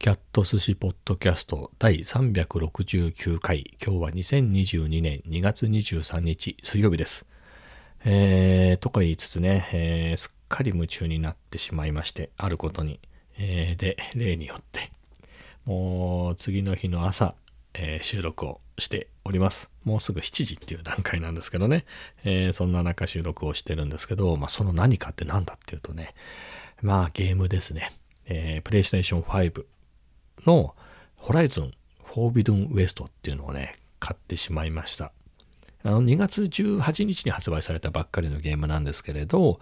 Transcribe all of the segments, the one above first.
キャット寿司ポッドキャスト第369回。今日は2022年2月23日水曜日です。えー、とか言いつつね、えー、すっかり夢中になってしまいまして、あることに。えー、で、例によって、もう次の日の朝、えー、収録をしております。もうすぐ7時っていう段階なんですけどね、えー、そんな中収録をしてるんですけど、まあ、その何かって何だっていうとね、まあゲームですね。えー、プレイステーション5のホライゾンフォービドンウエストっていうのをね、買ってしまいました。あの2月18日に発売されたばっかりのゲームなんですけれど、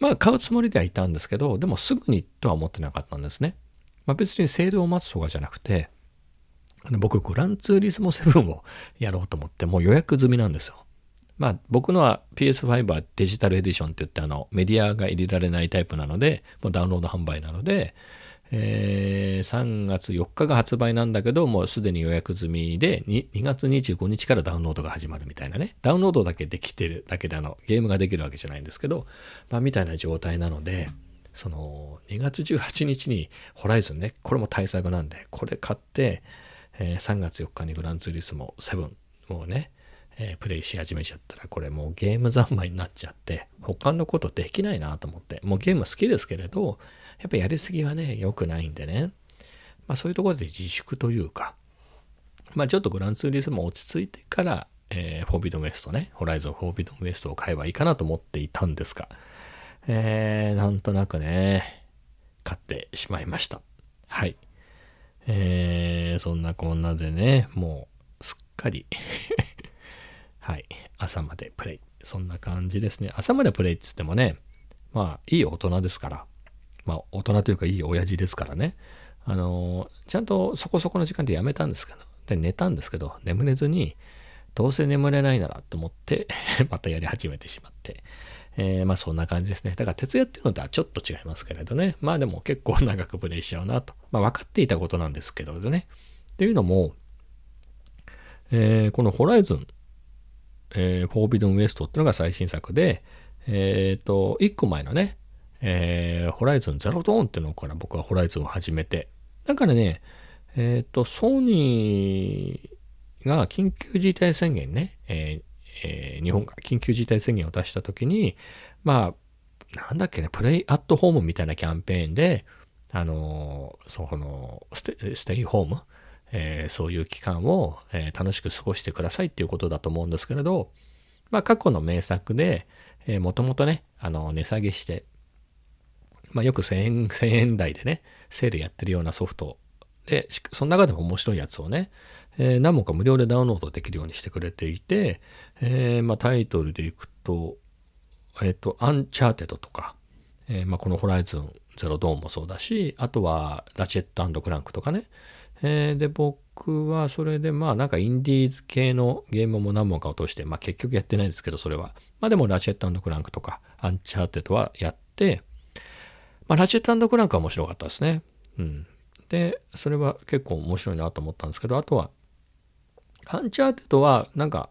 まあ買うつもりではいたんですけど、でもすぐにとは思ってなかったんですね。まあ別にセールを待つとかじゃなくて、僕、グランツーリスモ7をやろうと思って、もう予約済みなんですよ。まあ僕のは PS5 はデジタルエディションって言ってあのメディアが入れられないタイプなので、もうダウンロード販売なので、えー、3月4日が発売なんだけど、もうすでに予約済みで2、2月25日からダウンロードが始まるみたいなね。ダウンロードだけできてるだけであの、ゲームができるわけじゃないんですけど、まあみたいな状態なので、その2月18日にホライズンね、これも対策なんで、これ買って、えー、3月4日にグランツーリスモ7、もうね、えー、プレイし始めちゃったら、これもうゲーム三昧になっちゃって、他のことできないなと思って、もうゲーム好きですけれど、やっぱやりすぎはね、良くないんでね。まあそういうところで自粛というか、まあちょっとグランツーリスモ落ち着いてから、えー、フォービドウエストね、ホライゾンフォービドウエストを買えばいいかなと思っていたんですが、えー、なんとなくね、買ってしまいました。はい。えー、そんなこんなでね、もうすっかり はい、朝までプレイ。そんな感じですね。朝までプレイっつってもね、まあいい大人ですから、まあ、大人というかいい親父ですからね、あのちゃんとそこそこの時間でやめたんですけど、で、寝たんですけど、眠れずに、どうせ眠れないならと思って またやり始めてしまって、えー、まあそんな感じですね。だから徹夜っていうのとはちょっと違いますけれどね。まあでも結構長くプレイしちゃうなと。まあ分かっていたことなんですけどね。っていうのも、えー、このホライズン、えー、フォービドンウエストっていうのが最新作で、えっ、ー、と、1個前のね、えー、ホライズンゼロドーンっていうのから僕はホライズンを始めて、だからね、えっ、ー、と、ソニーが緊急事態宣言ね、えーえー、日本が緊急事態宣言を出した時に、まあ、なんだっけね、プレイアットホームみたいなキャンペーンで、あのそのステ、ステイホーム、えー、そういう期間を、えー、楽しく過ごしてくださいっていうことだと思うんですけれど、まあ、過去の名作で、もともとね、あの、値下げして、まあ、よく1000円、1000円台でね、セールやってるようなソフトで、その中でも面白いやつをね、えー、何本か無料でダウンロードできるようにしてくれていて、えー、まあ、タイトルでいくと、えっ、ー、と、アンチャーテッドとか、えまあ、このホライズンゼロドーンもそうだし、あとはラチェットクランクとかね、えで、僕はそれでまあなんかインディーズ系のゲームも何本か落として、まあ結局やってないですけど、それは。まあでもラチェットクランクとかアンチャーテッドはやって、まあ、ラチェットクランクは面白かったですね。うん。で、それは結構面白いなと思ったんですけど、あとは、アンチャーテッドは、なんか、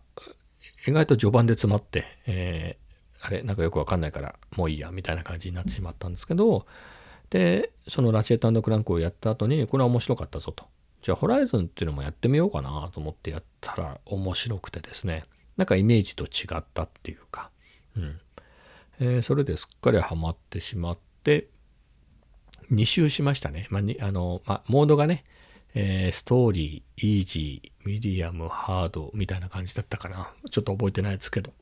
意外と序盤で詰まって、えー、あれ、なんかよくわかんないから、もういいや、みたいな感じになってしまったんですけど、で、そのラチェットクランクをやった後に、これは面白かったぞと。じゃあ、ホライズンっていうのもやってみようかなと思ってやったら面白くてですね、なんかイメージと違ったっていうか、うん。えー、それですっかりハマってしまって、2周しましたね。まあ、あの、まあ、モードがね、えー、ストーリー、イージー、ミディアム、ハードみたいな感じだったかな。ちょっと覚えてないですけど。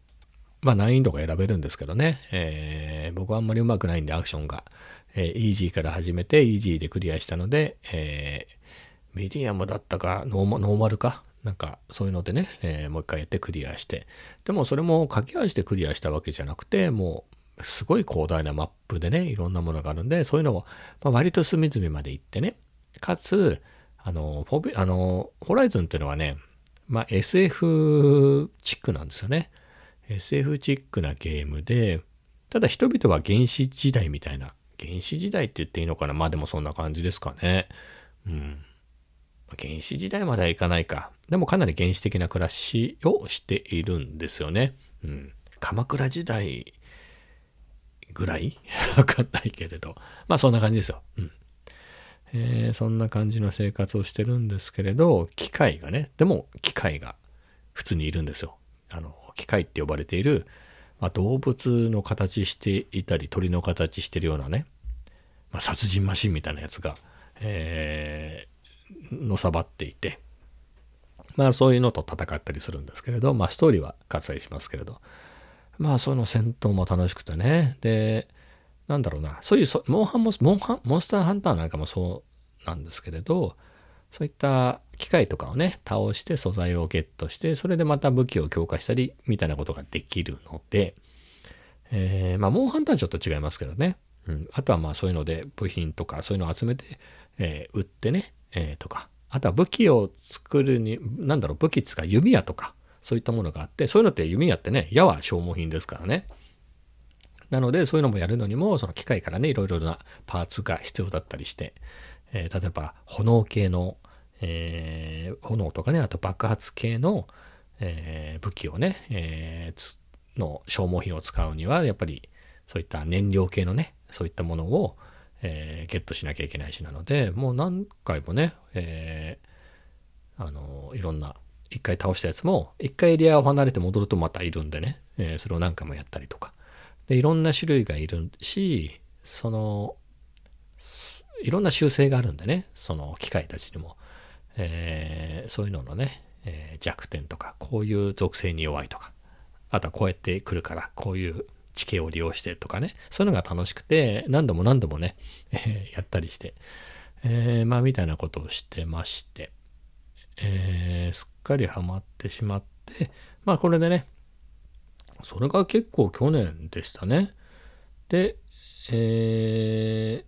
まあ難易度が選べるんですけどね。えー、僕はあんまり上手くないんでアクションが。えー、イージーから始めてイージーでクリアしたので、えー、ミディアムだったかノーマ、ノーマルか？なんかそういうのでね、えー、もう一回やってクリアして。でもそれも駆け足でクリアしたわけじゃなくて、もうすごい広大なマップでね、いろんなものがあるんで、そういうのを、割と隅々まで行ってね、かつ、あの、フォビあのホライズンっていうのはね、まあ、SF チックなんですよね。SF チックなゲームで、ただ人々は原始時代みたいな、原始時代って言っていいのかな？まあでもそんな感じですかね。うん。原始時代まではいかないか。でもかなり原始的な暮らしをしているんですよね。うん。鎌倉時代ぐらい？わかんないけれど。まあそんな感じですよ。うん。えー、そんな感じの生活をしてるんですけれど、機械がね、でも機械が普通にいるんですよ。あの、機械って呼ばれている、まあ、動物の形していたり、鳥の形してるようなね、まあ、殺人マシンみたいなやつが、えー、のさばっていて、まあそういうのと戦ったりするんですけれど、まあストーリーは割愛しますけれど、まあその戦闘も楽しくてね、で、なんだろうな、そういうモンハンモモンハンモンスターハンターなんかもそうなんですけれど、そういった機械とかをね、倒して素材をゲットして、それでまた武器を強化したり、みたいなことができるので、えー、まあ、モンハンとはちょっと違いますけどね。うん。あとはまあそういうので部品とかそういうのを集めて、えー、売ってね、えー、とか。あとは武器を作るに、なんだろう、武器つか弓矢とか、そういったものがあって、そういうのって弓矢ってね、矢は消耗品ですからね。なので、そういうのもやるのにも、その機械からね、いろいろなパーツが必要だったりして、えー、例えば、炎系の、えー、炎とかね、あと爆発系の、えー、武器をね、えの消耗品を使うには、やっぱり、そういった燃料系のね、そういったものを、えゲットしなきゃいけないしなので、もう何回もね、えあのいろんな一回倒したやつも、一回エリアを離れて戻るとまたいるんでね、えそれを何回もやったりとか。で、いろんな種類がいるし、その、いろんな習性があるんでね、その機械たちにも。えー、そういうののね、えー、弱点とか、こういう属性に弱いとか、あとはこうやって来るから、こういう地形を利用してとかね、そういうのが楽しくて、何度も何度もね、えー、やったりして、えー、まあ、みたいなことをしてまして、えー、かりハマってしまって、まあ、これでね、それが結構去年でしたね。で、え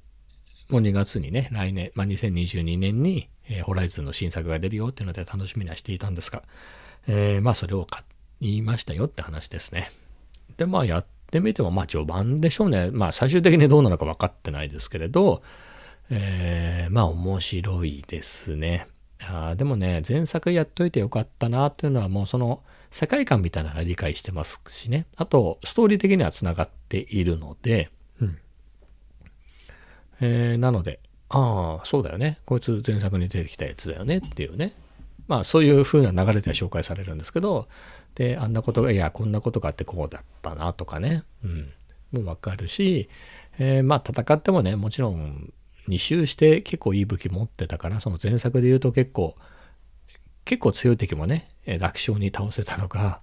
ー、もう2月にね、来年、まあ、2022年に、えー、ホライズンの新作が出るよっていうので楽しみにはしていたんですが、えー、まあそれを買いましたよって話ですね。で、まあやってみても、まあ序盤でしょうね。まあ最終的にどうなのか分かってないですけれど、えー、まあ面白いですね。あでもね、前作やっといてよかったなっていうのはもうその世界観みたいなのは理解してますしね。あと、ストーリー的には繋がっているので、うん。えー、なので、ああ、そうだよね。こいつ前作に出てきたやつだよねっていうね。まあそういう風な流れでは紹介されるんですけど、で、あんなことが、いや、こんなことがあってこうだったなとかね。うん。もうわかるし、えー、まあ戦ってもね、もちろん2周して結構いい武器持ってたから、その前作で言うと結構、結構強い敵もね、楽勝に倒せたのが、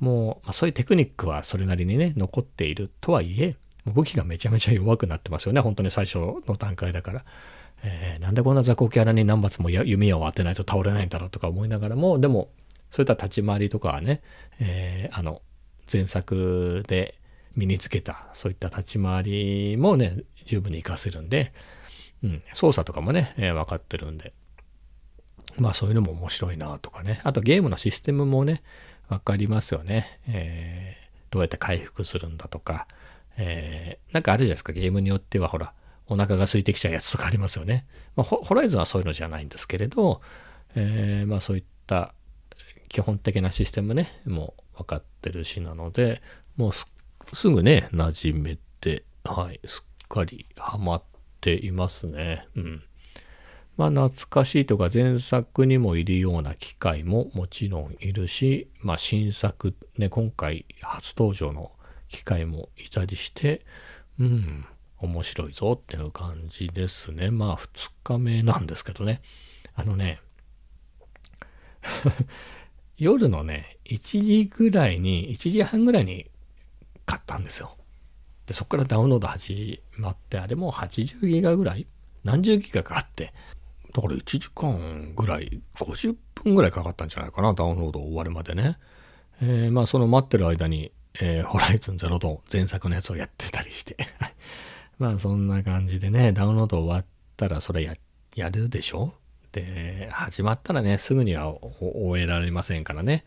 もう、まあ、そういうテクニックはそれなりにね、残っているとはいえ、武器がめちゃめちゃ弱くなってますよね。本当に最初の段階だから。えー、なんでこんな雑魚キャラに何発も弓矢を当てないと倒れないんだろうとか思いながらも、でも、そういった立ち回りとかはね、えー、あの、前作で身につけた、そういった立ち回りもね、十分に活かせるんで、うん、操作とかもね、えー、分かってるんで、まあそういうのも面白いなとかね。あとゲームのシステムもね、分かりますよね。えー、どうやって回復するんだとか、えー、なんかあるじゃないですか、ゲームによってはほら、お腹が空いてきちゃうやつとかありますよね。まあ、ホライズンはそういうのじゃないんですけれど、えー、まあそういった基本的なシステムね、もう分かってるしなので、もうすぐね、馴染めて、はい、すっかりハマっていますね。うん。まあ懐かしいとか前作にもいるような機械ももちろんいるし、まあ新作ね、今回初登場の機会もいたりして、うん、面白いぞっていう感じですね。まあ2日目なんですけどね。あのね、夜のね、1時ぐらいに、1時半ぐらいに買ったんですよ。で、そこからダウンロード始まって、あれも80ギガぐらい何十ギガかあって、だから1時間ぐらい、50分ぐらいかかったんじゃないかな、ダウンロード終わるまでね。えー、まあその待ってる間に、えー、ホライズンゼロドン前作のやつをやってたりして まあそんな感じでね、ダウンロード終わったらそれや、やるでしょ？で、始まったらね、すぐには終えられませんからね。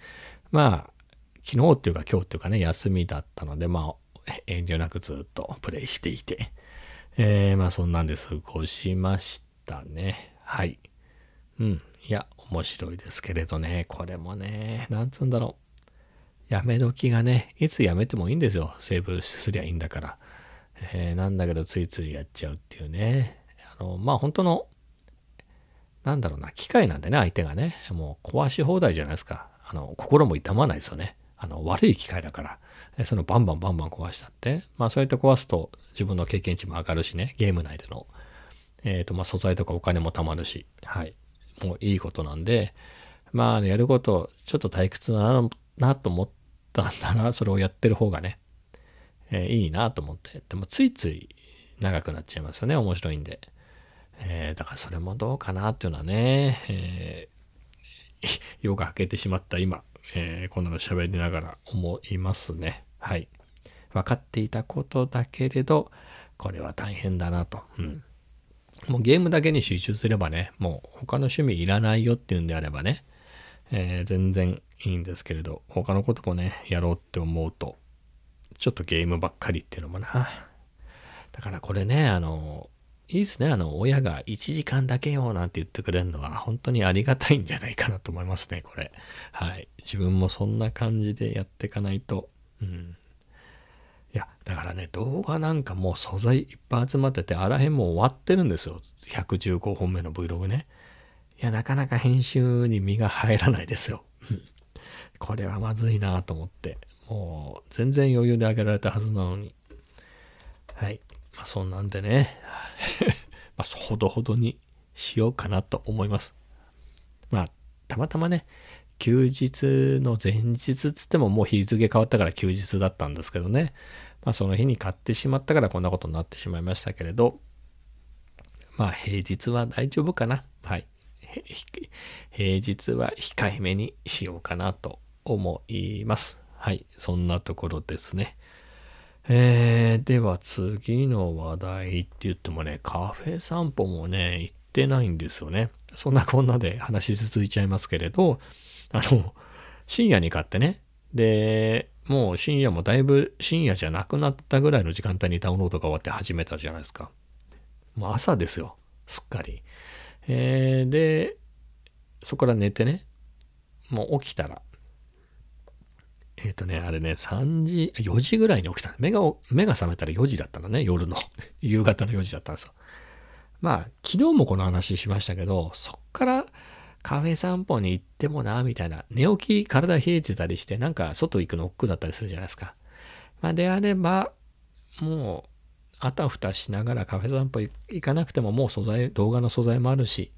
まあ、昨日っていうか今日っていうかね、休みだったので、まあ、遠慮なくずっとプレイしていて、えー、まあそんなんで過ごしましたね。はい。うん。いや、面白いですけれどね、これもね、なんつうんだろう。やめ時がね、いつやめてもいいんですよ。セーブすりゃいいんだから。えー、なんだけどついついやっちゃうっていうね。あの、まあ本当の、なんだろうな、機械なんでね、相手がね、もう壊し放題じゃないですか。あの、心も痛まないですよね。あの、悪い機械だから。そのバンバンバンバン壊しちゃって、まあそうやって壊すと自分の経験値も上がるしね、ゲーム内での。えっ、ー、と、まあ素材とかお金も貯まるし、はい。もういいことなんで、まあ、やること、ちょっと退屈だなと思ったんだな、それをやってる方がね、えー、いいなと思って。でもついつい長くなっちゃいますよね、面白いんで。えー、だからそれもどうかなっていうのはね、えー、夜が明けてしまった今、えー、こんなの喋りながら思いますね。はい。分かっていたことだけれど、これは大変だなと。うん。もうゲームだけに集中すればね、もう他の趣味いらないよっていうんであればね、えー、全然いいんですけれど、他のこともね、やろうって思うと、ちょっとゲームばっかりっていうのもな。だからこれね、あの、いいですね。あの、親が1時間だけよなんて言ってくれるのは本当にありがたいんじゃないかなと思いますね、これ。はい。自分もそんな感じでやっていかないと。うん。いや、だからね、動画なんかもう素材いっぱい集まってて、あらへんもう終わってるんですよ。115本目の Vlog ね。いや、なかなか編集に身が入らないですよ。これはまずいなと思って。もう、全然余裕で上げられたはずなのに。はい。まあ、そんなんでね。まあ、ほどほどにしようかなと思います。まあ、たまたまね、休日の前日っつってももう日付変わったから休日だったんですけどね。まあその日に買ってしまったからこんなことになってしまいましたけれど、まあ平日は大丈夫かな。はい。平日は控えめにしようかなと思います。はい。そんなところですね。えー、では次の話題って言ってもね、カフェ散歩もね、行ってないんですよね。そんなこんなで話し続いちゃいますけれど、あの、深夜に買ってね。で、もう深夜もだいぶ深夜じゃなくなったぐらいの時間帯にダウンロードが終わって始めたじゃないですか。もう朝ですよ。すっかり。えー、で、そこから寝てね。もう起きたら。えっ、ー、とね、あれね、3時、4時ぐらいに起きた。目が、目が覚めたら4時だったのね、夜の。夕方の4時だったんですよ。まあ、昨日もこの話しましたけど、そっからカフェ散歩に行ってもな、みたいな。寝起き体冷えてたりして、なんか外行くの億劫だったりするじゃないですか。まあ、であれば、もう、あたふたしながらカフェ散歩行かなくてももう素材、動画の素材もあるし、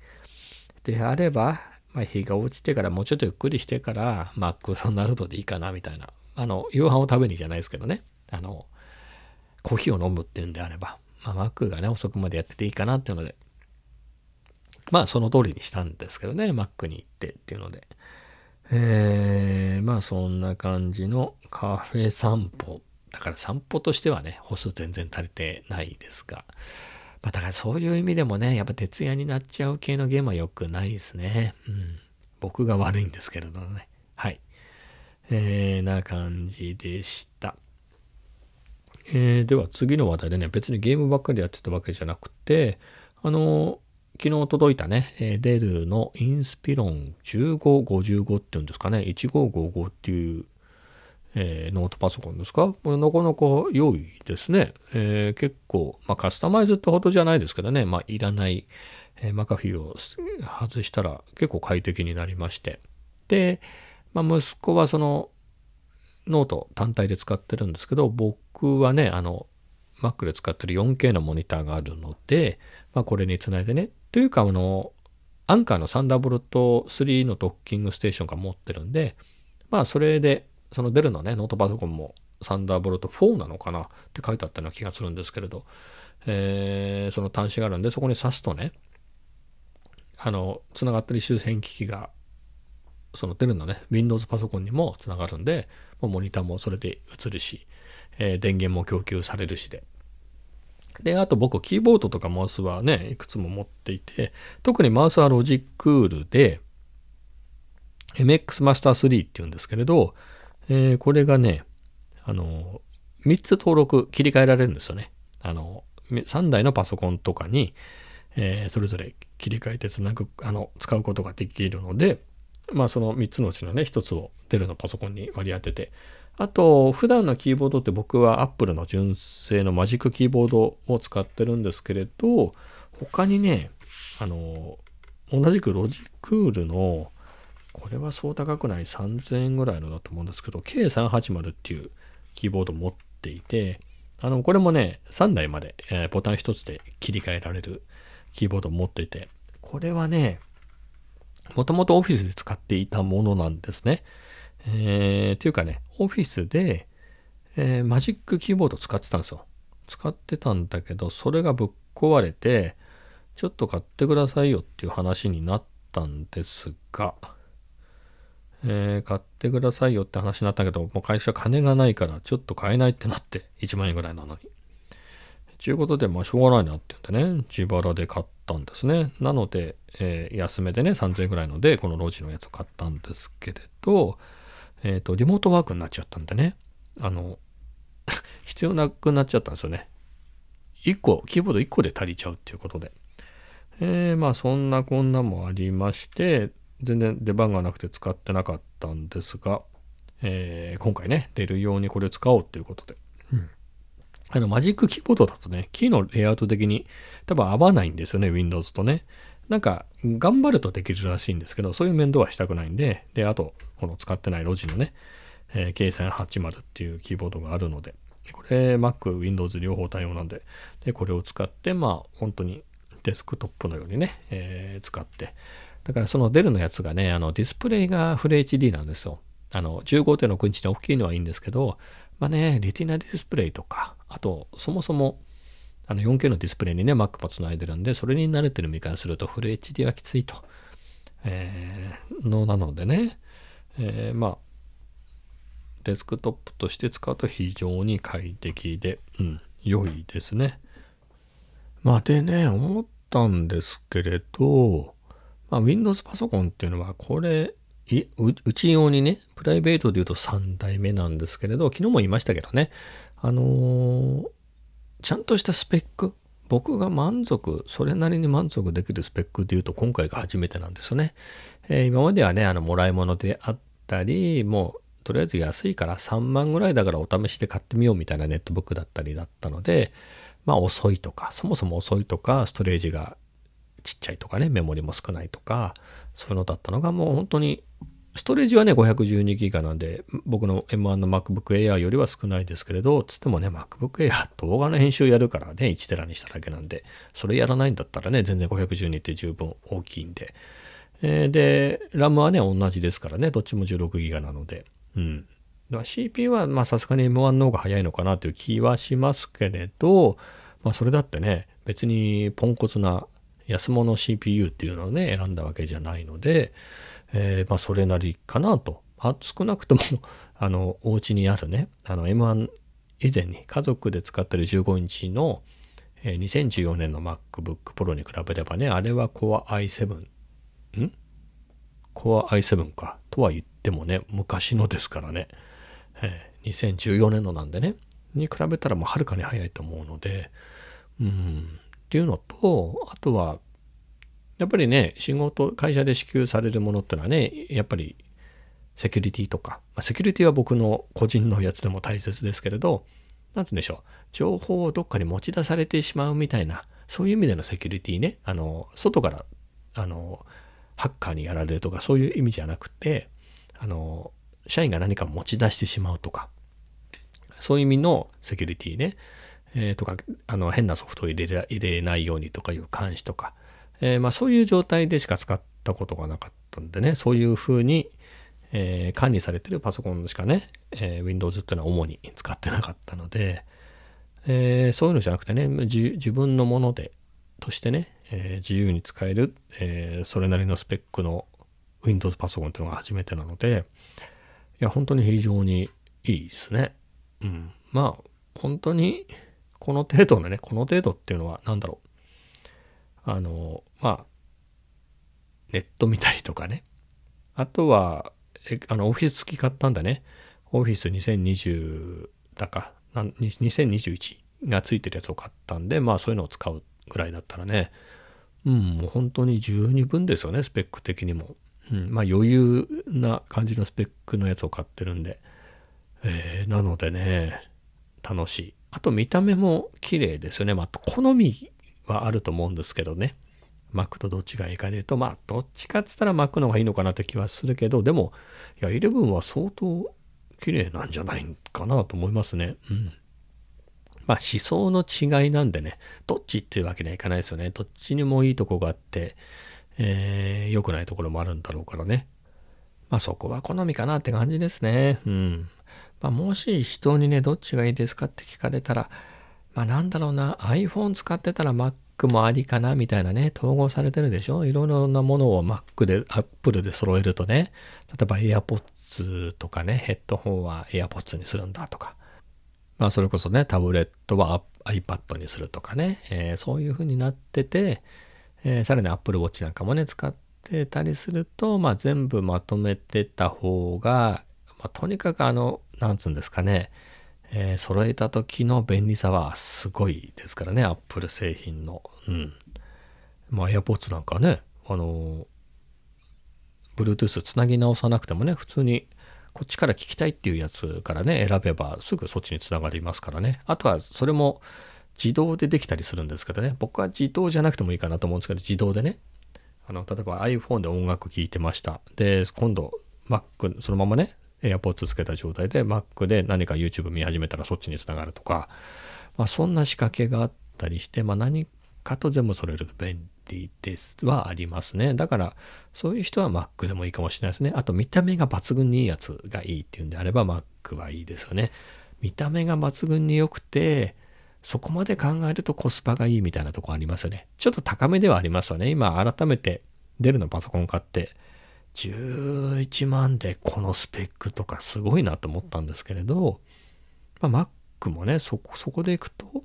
であれば、まあ、日が落ちてからもうちょっとゆっくりしてから、マックドナルドでいいかな、みたいな。あの、夕飯を食べにじゃないですけどね。あの、コーヒーを飲むっていうんであれば、まあ、マックがね、遅くまでやってていいかなっていうので、まあその通りにしたんですけどね、マックに行ってっていうので。えー、まあそんな感じのカフェ散歩。だから散歩としてはね、歩数全然足りてないですが。まあだからそういう意味でもね、やっぱ徹夜になっちゃう系のゲームは良くないですね。うん。僕が悪いんですけれどね。はい。えー、な感じでした。えー、では次の話題でね、別にゲームばっかりやってたわけじゃなくて、あの、昨日届いたね、え、デルの Inspiron 1555っていうんですかね、1555っていう、えー、ノートパソコンですか？これなかなか良いですね。えー、結構、まあカスタマイズってほどじゃないですけどね、まあいらない、え、マカフィーを外したら結構快適になりまして。で、まあ息子はそのノート単体で使ってるんですけど、僕はね、あの、Mac で使ってる 4K のモニターがあるので、まあこれにつないでね、というか、あの、アンカーのサンダーボルト3のドッキングステーションが持ってるんで、まあそれで、そのデルのね、ノートパソコンもサンダーボルト4なのかなって書いてあったような気がするんですけれど、えー、その端子があるんで、そこに挿すとね、あの、つながってる周辺機器が、そのデルのね、Windows パソコンにもつながるんで、もモニターもそれで映るし、えー、電源も供給されるしで、で、あと僕、キーボードとかマウスはね、いくつも持っていて、特にマウスはロジックールで、MX マスター3っていうんですけれど、えー、これがね、あの、3つ登録切り替えられるんですよね。あの、3台のパソコンとかに、えー、それぞれ切り替えてつなぐ、あの、使うことができるので、まあその3つのうちのね、1つをデルのパソコンに割り当てて、あと、普段のキーボードって僕は Apple の純正のマジックキーボードを使ってるんですけれど、他にね、あの、同じくロジクールの、これはそう高くない3000円ぐらいのだと思うんですけど、K380 っていうキーボード持っていて、あの、これもね、3台まで、えー、ボタン1つで切り替えられるキーボードを持っていて、これはね、もともとオフィスで使っていたものなんですね。えー、っていうかね、オフィスで、えー、マジックキーボード使ってたんですよ。使ってたんだけど、それがぶっ壊れて、ちょっと買ってくださいよっていう話になったんですが、えー、買ってくださいよって話になったけど、もう会社金がないからちょっと買えないってなって、1万円ぐらいなのに。ちゅうことで、まあしょうがないなって言うんでね、自腹で買ったんですね。なので、えー、安めでね、3000円ぐらいので、このロジのやつを買ったんですけれど、えっ、ー、と、リモートワークになっちゃったんでね、あの、必要なくなっちゃったんですよね。1個、キーボード1個で足りちゃうっていうことで。えー、まあそんなこんなもありまして、全然出番がなくて使ってなかったんですが、えー、今回ね、出るようにこれを使おうっていうことで。うん。あの、マジックキーボードだとね、キーのレイアウト的に多分合わないんですよね、Windows とね。なんか、頑張るとできるらしいんですけど、そういう面倒はしたくないんで、で、あと、この使ってないロジのね、えー、K380 っていうキーボードがあるので、これ Mac、Windows 両方対応なんで、で、これを使って、まあ、本当にデスクトップのようにね、えー、使って、だからそのデルのやつがね、あのディスプレイがフル HD なんですよ。あの15.6インチで大きいのはいいんですけど、まあね、レティナディスプレイとか、あとそもそもあの 4K のディスプレイにね、Mac もつないでるんで、それに慣れてる身からするとフル HD はきついと、えー、のなのでね、えー、まあ、デスクトップとして使うと非常に快適で、うん、良いですね。まあでね、思ったんですけれど、まあ、Windows パソコンっていうのは、これ、うち用にね、プライベートで言うと3代目なんですけれど、昨日も言いましたけどね、あのー、ちゃんとしたスペック、僕が満足、それなりに満足できるスペックで言うと今回が初めてなんですよね。えー、今まではね、あの、もらい物であったり、もう、とりあえず安いから3万ぐらいだからお試しで買ってみようみたいなネットブックだったりだったので、まあ遅いとか、そもそも遅いとか、ストレージがちっちゃいとかね、メモリも少ないとか、そういうのだったのがもう本当に、ストレージはね、512ギガなんで、僕の M1 の MacBook Air よりは少ないですけれど、つってもね、MacBook Air 動画の編集やるからね、1テラにしただけなんで、それやらないんだったらね、全然512って十分大きいんで。え、で、RAM はね、同じですからね、どっちも16ギガなので、うん。CPU はまあさすがに M1 の方が早いのかなという気はしますけれど、まあそれだってね、別にポンコツな安物 CPU っていうのをね、選んだわけじゃないので、えー、まあ、それなりかなと。あ少なくとも あの、お家にあるね、あの、M1 以前に家族で使ってる15インチの、えー、2014年の MacBook Pro に比べればね、あれは Core i7、?Core i7 か。とは言ってもね、昔のですからね。えー、2014年のなんでね、に比べたらもうはるかに早いと思うので、うん、っていうのと、あとは、やっぱりね、仕事、会社で支給されるものってのはね、やっぱりセキュリティとか、まあ、セキュリティは僕の個人のやつでも大切ですけれど、なんつうんでしょう、情報をどっかに持ち出されてしまうみたいな、そういう意味でのセキュリティね、あの、外から、あの、ハッカーにやられるとか、そういう意味じゃなくて、あの、社員が何か持ち出してしまうとか、そういう意味のセキュリティね。えー、とか、あの、変なソフトを入れ入れないようにとかいう監視とか、えー、まあそういう状態でしか使ったことがなかったんでね、そういうふうに、えー、管理されてるパソコンしかね、え、Windows っていうのは主に使ってなかったので、え、そういうのじゃなくてね、自分のもので、としてね、え、自由に使える、え、それなりのスペックの Windows パソコンっていうのが初めてなので、いや、本当に非常にいいですね。うん。まあ、本当に、この程度のね、この程度っていうのは何だろう。あの、まあ、ネット見たりとかね。あとは、あの、オフィス付き買ったんだね。オフィス2020だか、2021がついてるやつを買ったんで、まあそういうのを使うぐらいだったらね、うん、もう本当に十二分ですよね、スペック的にも。うん、まあ余裕な感じのスペックのやつを買ってるんで。えー、なのでね、楽しい。あと見た目も綺麗ですよね。まあ、好みはあると思うんですけどね。Mac とどっちがいいかで言うと、まあ、どっちかっつったら Mac の方がいいのかなって気はするけど、でも、いや、11は相当綺麗なんじゃないかなと思いますね。うん。まあ、思想の違いなんでね、どっちっていうわけにはいかないですよね。どっちにもいいとこがあって、えー、良くないところもあるんだろうからね。まあ、そこは好みかなって感じですね。うん。まあ、もし人にね、どっちがいいですかって聞かれたら、まあ、なんだろうな、iPhone 使ってたら Mac もありかなみたいなね、統合されてるでしょ？いろいろなものを Mac で、Apple で揃えるとね、例えば AirPods とかね、ヘッドホンは AirPods にするんだとか、まあそれこそね、タブレットは iPad にするとかね、えー、そういう風になってて、えー、さらに Apple Watch なんかもね、使ってたりすると、まあ全部まとめてた方が、まあとにかくあの、なんつうんですかね、えー、揃えた時の便利さはすごいですからね、Apple 製品の。うん。まあ AirPods なんかね、あの、Bluetooth つなぎ直さなくてもね、普通にこっちから聞きたいっていうやつからね、選べばすぐそっちにつながりますからね。あとはそれも自動でできたりするんですけどね、僕は自動じゃなくてもいいかなと思うんですけど、自動でね、あの、例えば iPhone で音楽聴いてました。で、今度 Mac、そのままね、AirPods つけた状態で Mac で何か YouTube 見始めたらそっちにつながるとか、まあ、そんな仕掛けがあったりして、まあ、何かと全部揃えると便利ですはありますね。だからそういう人は Mac でもいいかもしれないですね。あと見た目が抜群にいいやつがいいっていうんであれば Mac はいいですよね。見た目が抜群に良くてそこまで考えるとコスパがいいみたいなとこありますよね。ちょっと高めではありますよね。今改めてデルのパソコン買って11万でこのスペックとかすごいなと思ったんですけれど、まあ、Mac もね、そこ、そこでいくと、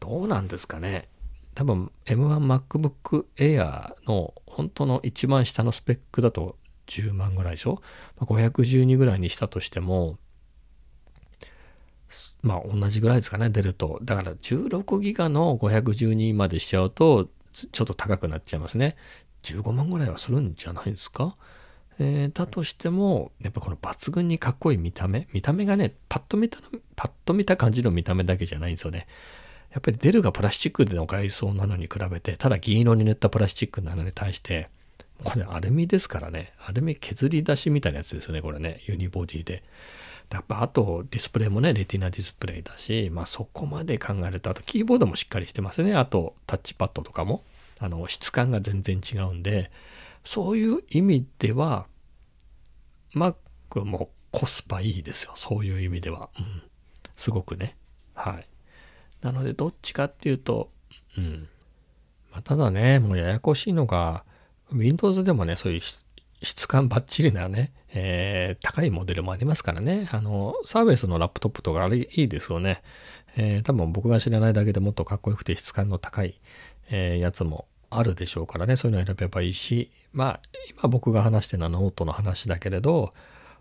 どうなんですかね。多分 M1MacBook Air の本当の一番下のスペックだと10万ぐらいでしょ、512ぐらいにしたとしても、まあ同じぐらいですかね、出ると。だから16ギガの512までしちゃうと、ちょっと高くなっちゃいますね。15万ぐらいはするんじゃないですか？えー、だとしても、やっぱこの抜群にかっこいい見た目。見た目がね、パッと見た、パッと見た感じの見た目だけじゃないんですよね。やっぱりデルがプラスチックでの外装なのに比べて、ただ銀色に塗ったプラスチックなのに対して、これアルミですからね。アルミ削り出しみたいなやつですよね、これね。ユニボディで。やっぱあとディスプレイもね、レティナディスプレイだし、まあそこまで考えると、あとキーボードもしっかりしてますね。あとタッチパッドとかも。あの質感が全然違うんでそういう意味では Mac もコスパいいですよそういう意味では、うん、すごくねはいなのでどっちかっていうとうん、まあ、ただねもうややこしいのが Windows でもねそういう質感バッチリなね、えー、高いモデルもありますからね。あの、サーベスのラップトップとかあれいいですよね。えー、多分僕が知らないだけでもっとかっこよくて質感の高い、えー、やつもあるでしょうからねそういうのを選べばいいしまあ今僕が話してるのはノートの話だけれど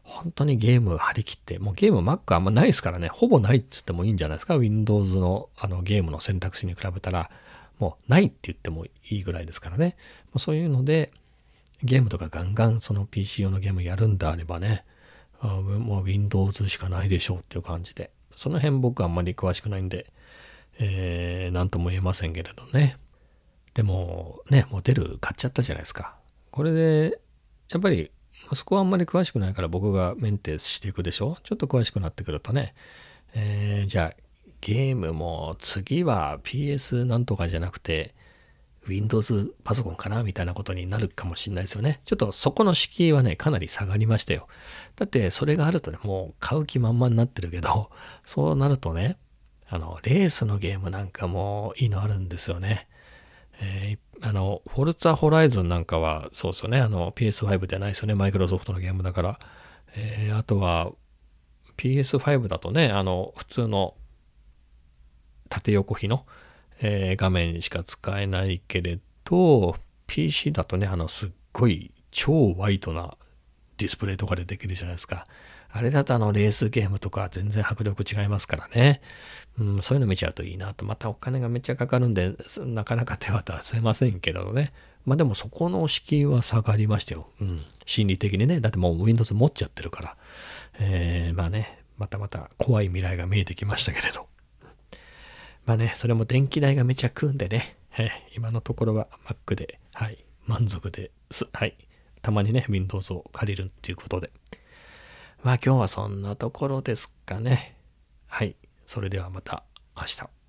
本当にゲーム張り切ってもうゲーム Mac あんまないですからね。ほぼないっつってもいいんじゃないですか。Windows のあのゲームの選択肢に比べたら。もうないって言ってもいいぐらいですからね。もうそういうのでゲームとかガンガンその PC 用のゲームやるんであればね。もう Windows しかないでしょうっていう感じで。その辺僕あんまり詳しくないんでえー、なんとも言えませんけれどね。でもね、モデル買っちゃったじゃないですか。これで、やっぱり、そこはあんまり詳しくないから僕がメンテしていくでしょ？ちょっと詳しくなってくるとね、えー、じゃあ、ゲームも次は PS なんとかじゃなくて、Windows パソコンかなみたいなことになるかもしれないですよね。ちょっとそこの敷居はね、かなり下がりましたよ。だってそれがあるとね、もう買う気満々になってるけど、そうなるとね、あの、レースのゲームなんかもいいのあるんですよね。えー、あの、フォルツァホライズンなんかは、そうですよね。あの、PS5 じゃないですよね。マイクロソフトのゲームだから。えー、あとは、PS5 だとね、あの、普通の縦横比の、えー、画面しか使えないけれど、PC だとね、あの、すっごい超ワイトなディスプレイとかでできるじゃないですか。あれだとあのレースゲームとか全然迫力違いますからね。うん、そういうの見ちゃうといいなと。またお金がめっちゃかかるんで、なかなか手は出せませんけどね。まあでもそこの敷居は下がりましたよ。うん。心理的にね。だってもう Windows 持っちゃってるから。えー、まあね、またまた怖い未来が見えてきましたけれど。まあね、それも電気代がめちゃ食うんでね。え今のところは Mac で、はい、満足です。はい。たまにね、Windows を借りるっていうことで。まあ今日はそんなところですかね。はい。それではまた明日。